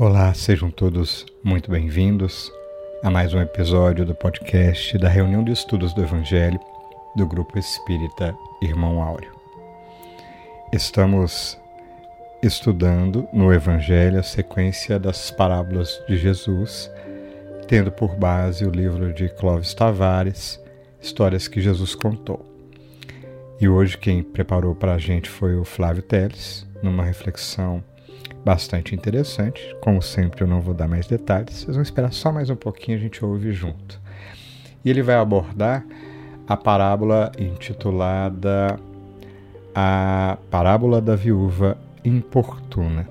Olá, sejam todos muito bem-vindos a mais um episódio do podcast da reunião de estudos do Evangelho do Grupo Espírita Irmão Áureo. Estamos estudando no Evangelho a sequência das parábolas de Jesus, tendo por base o livro de Clóvis Tavares, Histórias que Jesus Contou. E hoje quem preparou para a gente foi o Flávio Teles, numa reflexão bastante interessante. Como sempre, eu não vou dar mais detalhes, vocês vão esperar só mais um pouquinho, a gente ouve junto. E ele vai abordar a parábola intitulada A Parábola da Viúva Importuna.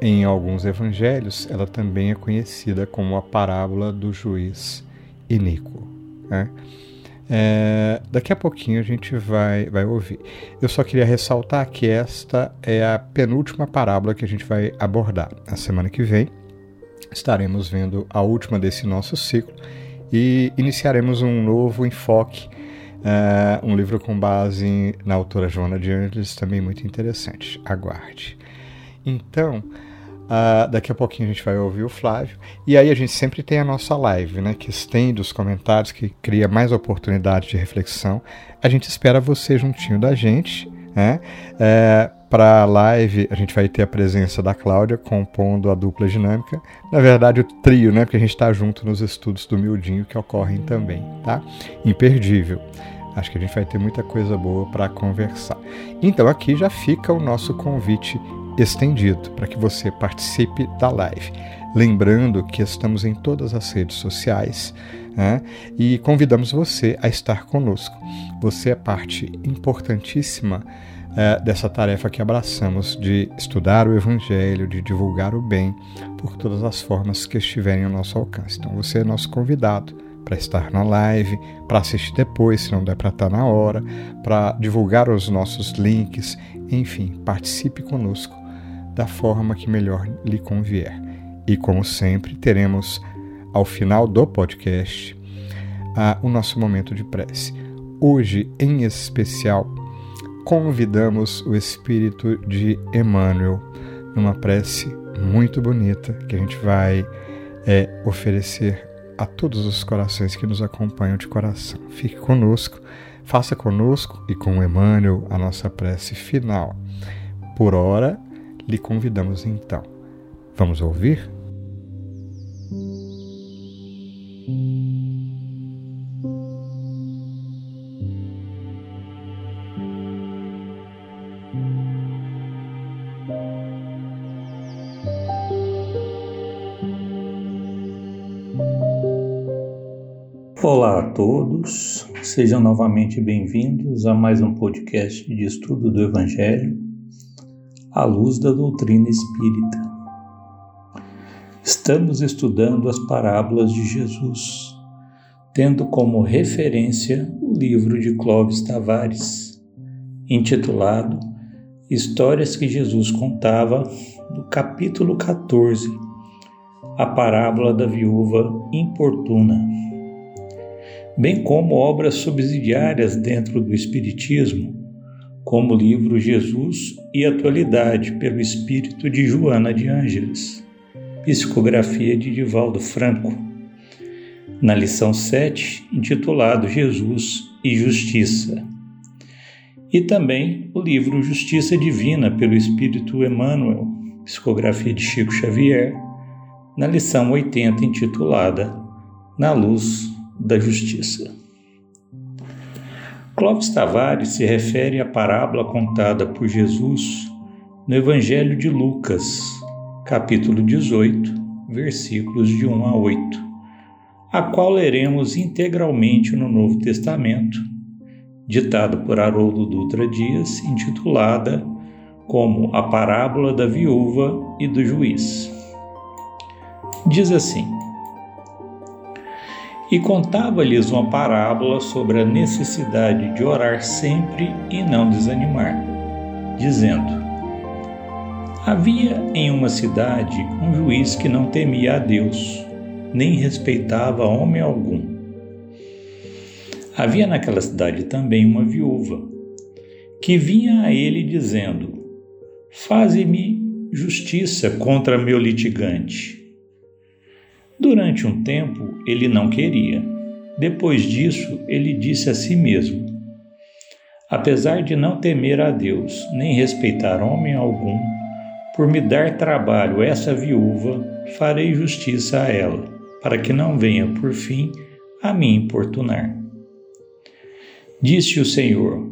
Em alguns evangelhos, ela também é conhecida como a parábola do juiz iníquo. Né? É, daqui a pouquinho a gente vai, vai ouvir. Eu só queria ressaltar que esta é a penúltima parábola que a gente vai abordar. Na semana que vem estaremos vendo a última desse nosso ciclo e iniciaremos um novo enfoque, uh, um livro com base na autora Joana de Angeles, também muito interessante. Aguarde. Então, Uh, daqui a pouquinho a gente vai ouvir o Flávio. E aí a gente sempre tem a nossa live, né? Que estende os comentários, que cria mais oportunidades de reflexão. A gente espera você juntinho da gente, né? É, Para a live, a gente vai ter a presença da Cláudia compondo a dupla dinâmica. Na verdade, o trio, né? Porque a gente está junto nos estudos do Mildinho que ocorrem também, tá? Imperdível. Acho que a gente vai ter muita coisa boa para conversar. Então, aqui já fica o nosso convite estendido para que você participe da live. Lembrando que estamos em todas as redes sociais né, e convidamos você a estar conosco. Você é parte importantíssima é, dessa tarefa que abraçamos de estudar o Evangelho, de divulgar o bem por todas as formas que estiverem ao nosso alcance. Então você é nosso convidado para estar na live, para assistir depois, se não der para estar na hora, para divulgar os nossos links, enfim, participe conosco da forma que melhor lhe convier. E como sempre, teremos ao final do podcast uh, o nosso momento de prece. Hoje, em especial, convidamos o espírito de Emmanuel numa prece muito bonita que a gente vai é, oferecer a todos os corações que nos acompanham de coração. Fique conosco, faça conosco e com Emmanuel a nossa prece final. Por hora, lhe convidamos então. Vamos ouvir? Olá a todos, sejam novamente bem-vindos a mais um podcast de estudo do Evangelho à luz da doutrina espírita. Estamos estudando as parábolas de Jesus, tendo como referência o livro de Clóvis Tavares, intitulado Histórias que Jesus contava, do capítulo 14, a parábola da viúva importuna, bem como obras subsidiárias dentro do Espiritismo, como o livro Jesus e Atualidade, pelo espírito de Joana de Ângeles, psicografia de Divaldo Franco, na lição 7, intitulado Jesus e Justiça. E também o livro Justiça Divina, pelo espírito Emmanuel, psicografia de Chico Xavier, na lição 80, intitulada Na Luz da Justiça. Clóvis Tavares se refere à parábola contada por Jesus no Evangelho de Lucas, capítulo 18, versículos de 1 a 8, a qual leremos integralmente no Novo Testamento, ditada por Haroldo Dutra Dias, intitulada como A Parábola da Viúva e do Juiz. Diz assim: e contava-lhes uma parábola sobre a necessidade de orar sempre e não desanimar, dizendo: Havia em uma cidade um juiz que não temia a Deus, nem respeitava homem algum. Havia naquela cidade também uma viúva, que vinha a ele dizendo: Faze-me justiça contra meu litigante. Durante um tempo ele não queria. Depois disso, ele disse a si mesmo: Apesar de não temer a Deus, nem respeitar homem algum, por me dar trabalho essa viúva, farei justiça a ela, para que não venha por fim a me importunar. Disse o Senhor: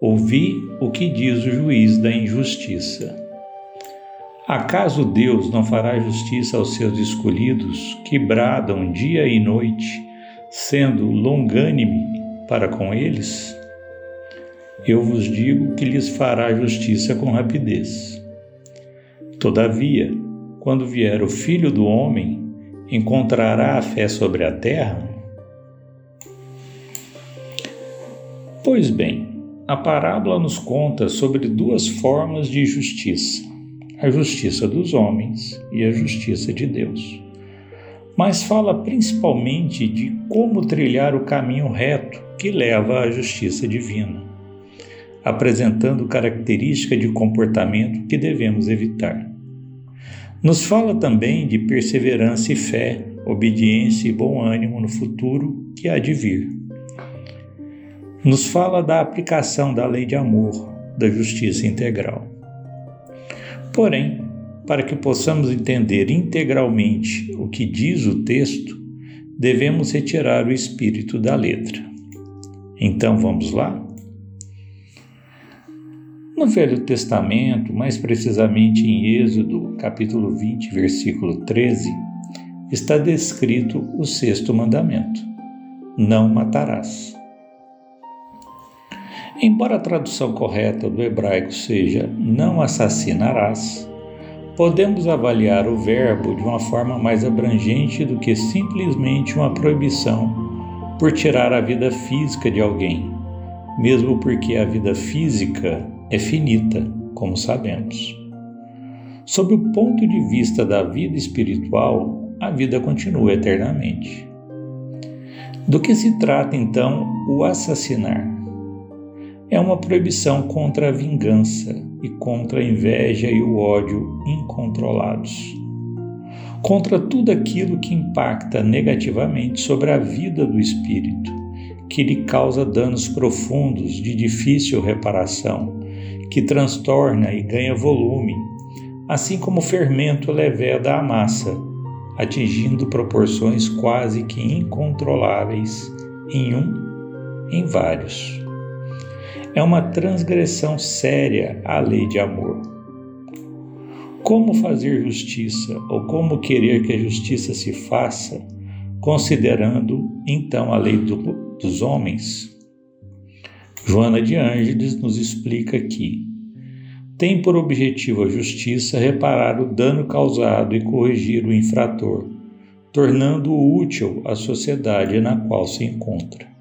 Ouvi o que diz o juiz da injustiça. Acaso Deus não fará justiça aos seus escolhidos que bradam dia e noite, sendo longânime para com eles? Eu vos digo que lhes fará justiça com rapidez. Todavia, quando vier o Filho do Homem, encontrará a fé sobre a terra? Pois bem, a parábola nos conta sobre duas formas de justiça: a justiça dos homens e a justiça de Deus. Mas fala principalmente de como trilhar o caminho reto que leva à justiça divina, apresentando características de comportamento que devemos evitar. Nos fala também de perseverança e fé, obediência e bom ânimo no futuro que há de vir nos fala da aplicação da lei de amor, da justiça integral. Porém, para que possamos entender integralmente o que diz o texto, devemos retirar o espírito da letra. Então vamos lá? No Velho Testamento, mais precisamente em Êxodo, capítulo 20, versículo 13, está descrito o sexto mandamento: Não matarás. Embora a tradução correta do hebraico seja não assassinarás, podemos avaliar o verbo de uma forma mais abrangente do que simplesmente uma proibição por tirar a vida física de alguém, mesmo porque a vida física é finita, como sabemos. Sob o ponto de vista da vida espiritual, a vida continua eternamente. Do que se trata então o assassinar? É uma proibição contra a vingança e contra a inveja e o ódio incontrolados. Contra tudo aquilo que impacta negativamente sobre a vida do espírito, que lhe causa danos profundos de difícil reparação, que transtorna e ganha volume, assim como o fermento leveda a massa, atingindo proporções quase que incontroláveis em um, em vários é uma transgressão séria à lei de amor. Como fazer justiça ou como querer que a justiça se faça, considerando então a lei do, dos homens? Joana de Ângeles nos explica que tem por objetivo a justiça reparar o dano causado e corrigir o infrator, tornando-o útil à sociedade na qual se encontra.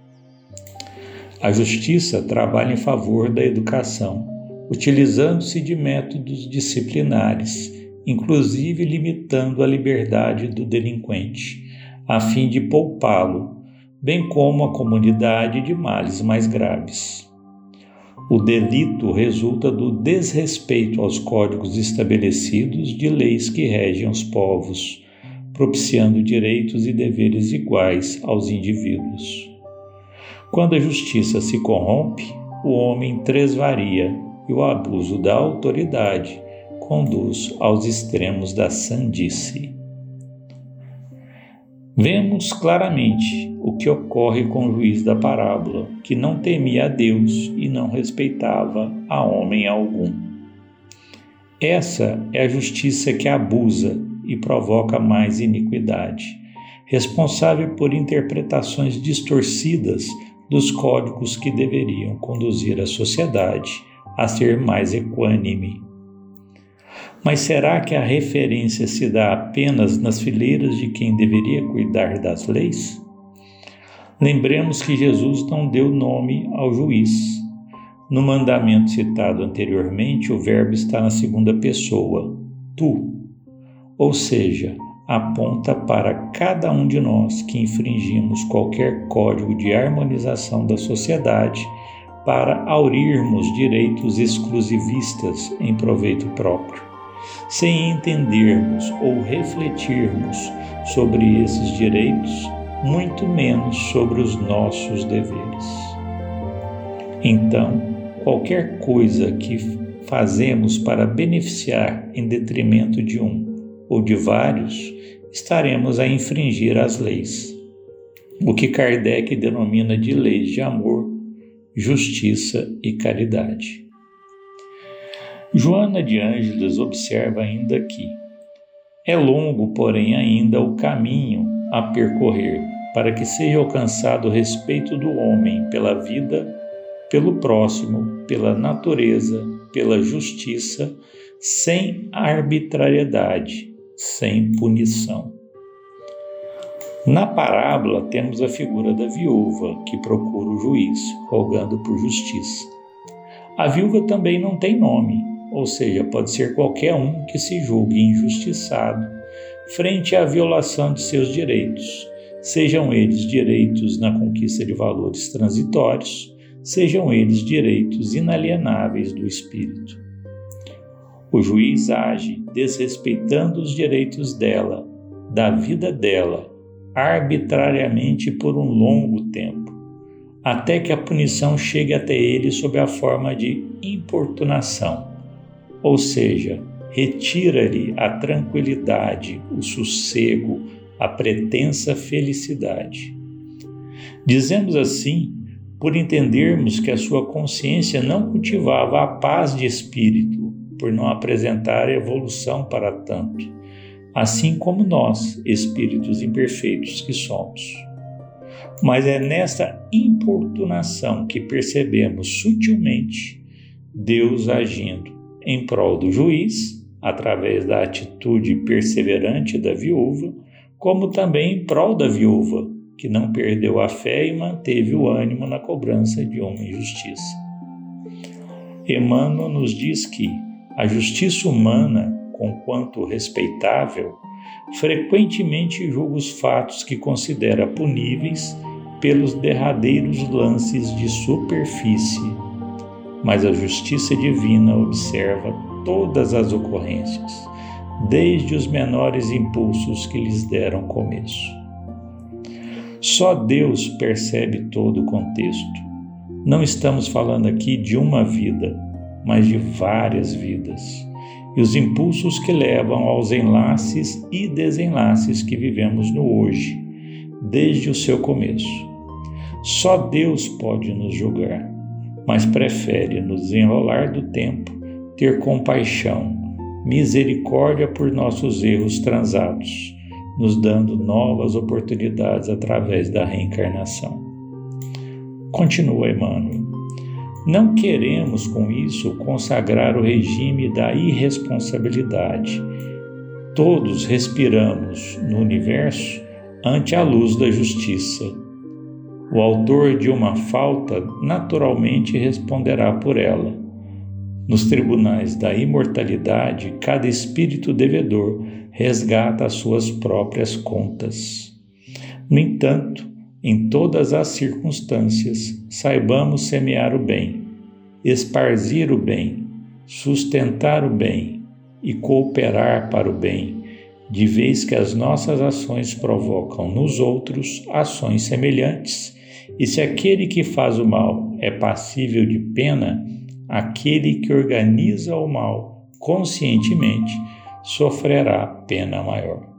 A justiça trabalha em favor da educação, utilizando-se de métodos disciplinares, inclusive limitando a liberdade do delinquente, a fim de poupá-lo, bem como a comunidade de males mais graves. O delito resulta do desrespeito aos códigos estabelecidos de leis que regem os povos, propiciando direitos e deveres iguais aos indivíduos. Quando a justiça se corrompe, o homem tresvaria e o abuso da autoridade conduz aos extremos da sandice. Vemos claramente o que ocorre com o juiz da parábola, que não temia a Deus e não respeitava a homem algum. Essa é a justiça que abusa e provoca mais iniquidade, responsável por interpretações distorcidas dos códigos que deveriam conduzir a sociedade a ser mais equânime. Mas será que a referência se dá apenas nas fileiras de quem deveria cuidar das leis? Lembremos que Jesus não deu nome ao juiz. No mandamento citado anteriormente, o verbo está na segunda pessoa, tu. Ou seja, aponta para cada um de nós que infringimos qualquer código de harmonização da sociedade para aurirmos direitos exclusivistas em proveito próprio, sem entendermos ou refletirmos sobre esses direitos, muito menos sobre os nossos deveres. Então, qualquer coisa que fazemos para beneficiar em detrimento de um ou de vários, estaremos a infringir as leis, o que Kardec denomina de leis de amor, justiça e caridade. Joana de Ângeles observa ainda que é longo, porém, ainda o caminho a percorrer para que seja alcançado o respeito do homem pela vida, pelo próximo, pela natureza, pela justiça, sem arbitrariedade, sem punição. Na parábola temos a figura da viúva que procura o juiz, rogando por justiça. A viúva também não tem nome, ou seja, pode ser qualquer um que se julgue injustiçado frente à violação de seus direitos, sejam eles direitos na conquista de valores transitórios, sejam eles direitos inalienáveis do espírito. O juiz age desrespeitando os direitos dela, da vida dela arbitrariamente por um longo tempo, até que a punição chegue até ele sob a forma de importunação, ou seja, retira-lhe a tranquilidade, o sossego, a pretensa felicidade. Dizemos assim por entendermos que a sua consciência não cultivava a paz de espírito, por não apresentar evolução para tanto assim como nós, espíritos imperfeitos que somos. Mas é nesta importunação que percebemos sutilmente Deus agindo em prol do juiz, através da atitude perseverante da viúva, como também em prol da viúva, que não perdeu a fé e manteve o ânimo na cobrança de uma injustiça. Emmanuel nos diz que a justiça humana conquanto respeitável, frequentemente julga os fatos que considera puníveis pelos derradeiros lances de superfície, mas a justiça divina observa todas as ocorrências, desde os menores impulsos que lhes deram começo. Só Deus percebe todo o contexto. Não estamos falando aqui de uma vida, mas de várias vidas e os impulsos que levam aos enlaces e desenlaces que vivemos no hoje, desde o seu começo. Só Deus pode nos julgar, mas prefere, no desenrolar do tempo, ter compaixão, misericórdia por nossos erros transados, nos dando novas oportunidades através da reencarnação. Continua Emmanuel. Não queremos com isso consagrar o regime da irresponsabilidade. Todos respiramos no universo ante a luz da justiça. O autor de uma falta naturalmente responderá por ela. Nos tribunais da imortalidade, cada espírito devedor resgata as suas próprias contas. No entanto, em todas as circunstâncias, saibamos semear o bem, esparzir o bem, sustentar o bem e cooperar para o bem, de vez que as nossas ações provocam nos outros ações semelhantes. E se aquele que faz o mal é passível de pena, aquele que organiza o mal conscientemente sofrerá pena maior.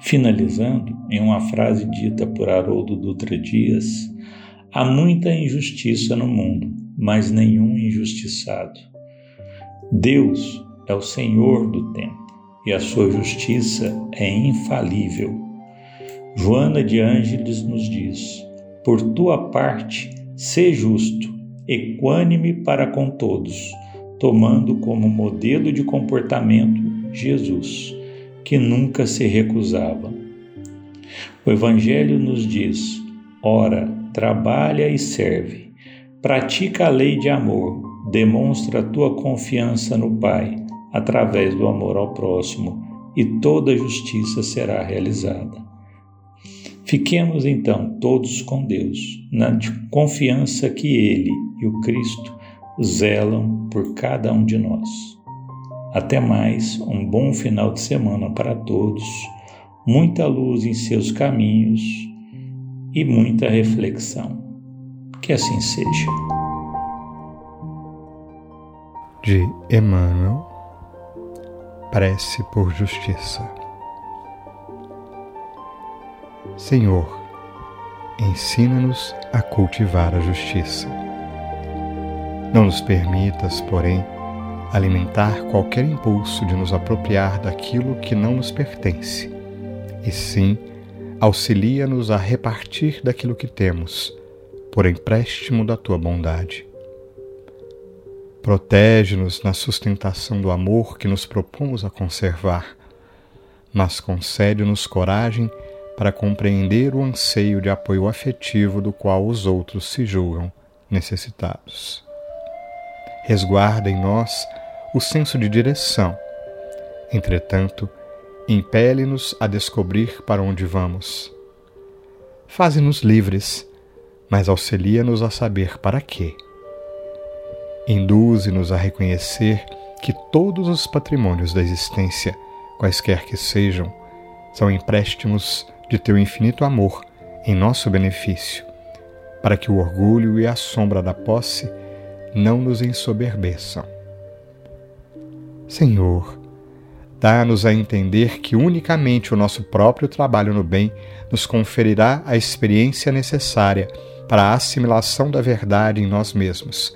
Finalizando em uma frase dita por Haroldo Dutra Dias, há muita injustiça no mundo, mas nenhum injustiçado. Deus é o Senhor do tempo e a sua justiça é infalível. Joana de Ângeles nos diz: Por tua parte, sê justo, equânime para com todos, tomando como modelo de comportamento Jesus que nunca se recusava. O Evangelho nos diz: ora, trabalha e serve, pratica a lei de amor, demonstra a tua confiança no Pai através do amor ao próximo e toda justiça será realizada. Fiquemos então todos com Deus, na confiança que Ele e o Cristo zelam por cada um de nós. Até mais, um bom final de semana para todos, muita luz em seus caminhos e muita reflexão. Que assim seja. De Emmanuel, prece por justiça. Senhor, ensina-nos a cultivar a justiça. Não nos permitas, porém, alimentar qualquer impulso de nos apropriar daquilo que não nos pertence, e sim auxilia-nos a repartir daquilo que temos, por empréstimo da tua bondade. Protege-nos na sustentação do amor que nos propomos a conservar, mas concede-nos coragem para compreender o anseio de apoio afetivo do qual os outros se julgam necessitados. Resguarda em nós o senso de direção. Entretanto, impele-nos a descobrir para onde vamos. Faze-nos livres, mas auxilia-nos a saber para quê. Induze-nos a reconhecer que todos os patrimônios da existência, quaisquer que sejam, são empréstimos de teu infinito amor em nosso benefício, para que o orgulho e a sombra da posse não nos ensoberbeçam. Senhor, dá-nos a entender que unicamente o nosso próprio trabalho no bem nos conferirá a experiência necessária para a assimilação da verdade em nós mesmos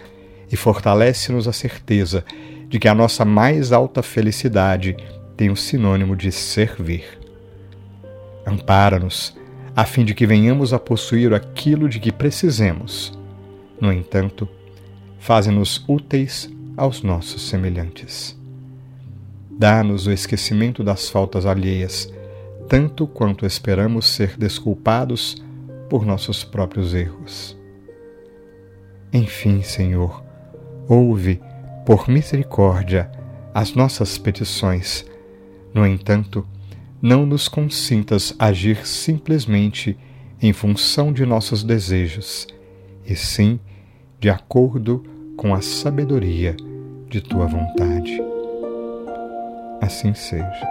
e fortalece-nos a certeza de que a nossa mais alta felicidade tem o sinônimo de servir. Ampara-nos, a fim de que venhamos a possuir aquilo de que precisemos. No entanto, faze-nos úteis aos nossos semelhantes. Dá-nos o esquecimento das faltas alheias, tanto quanto esperamos ser desculpados por nossos próprios erros. Enfim, Senhor, ouve, por misericórdia, as nossas petições. No entanto, não nos consintas agir simplesmente em função de nossos desejos, e sim de acordo com a sabedoria de tua vontade. Assim seja.